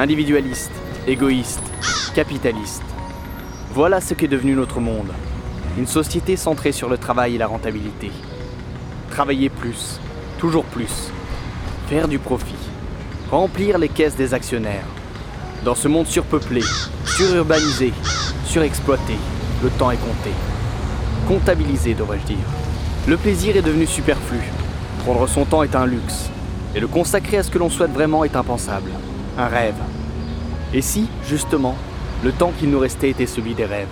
Individualiste, égoïste, capitaliste. Voilà ce qu'est devenu notre monde. Une société centrée sur le travail et la rentabilité. Travailler plus, toujours plus. Faire du profit. Remplir les caisses des actionnaires. Dans ce monde surpeuplé, sururbanisé, surexploité, le temps est compté. Comptabilisé, devrais-je dire. Le plaisir est devenu superflu. Prendre son temps est un luxe. Et le consacrer à ce que l'on souhaite vraiment est impensable. Un rêve. Et si, justement, le temps qu'il nous restait était celui des rêves?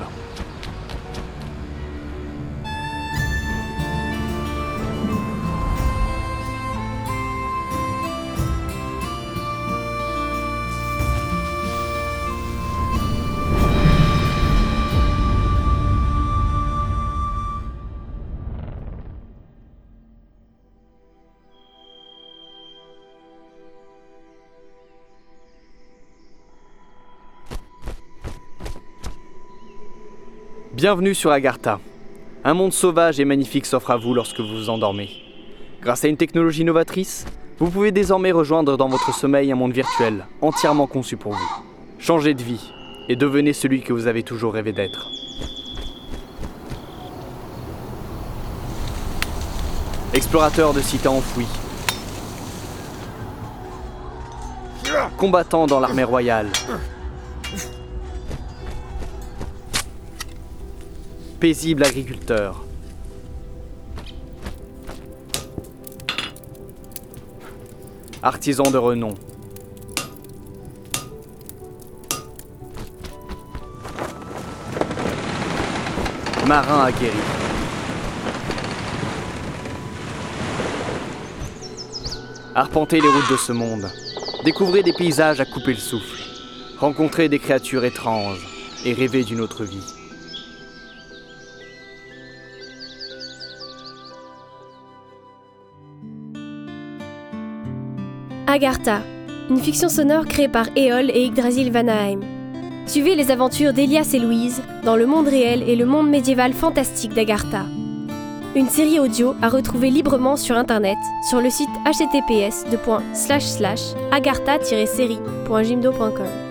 Bienvenue sur Agartha. Un monde sauvage et magnifique s'offre à vous lorsque vous vous endormez. Grâce à une technologie novatrice, vous pouvez désormais rejoindre dans votre sommeil un monde virtuel, entièrement conçu pour vous. Changez de vie et devenez celui que vous avez toujours rêvé d'être. Explorateur de cités enfouies. Combattant dans l'armée royale. Paisible agriculteur. Artisan de renom. Marin aguerri. Arpentez les routes de ce monde. Découvrez des paysages à couper le souffle. Rencontrez des créatures étranges et rêvez d'une autre vie. Agartha, une fiction sonore créée par Eol et Yggdrasil Vanaheim. Suivez les aventures d'Elias et Louise dans le monde réel et le monde médiéval fantastique d'Agartha. Une série audio à retrouver librement sur internet sur le site https agartha-série.jimdo.com.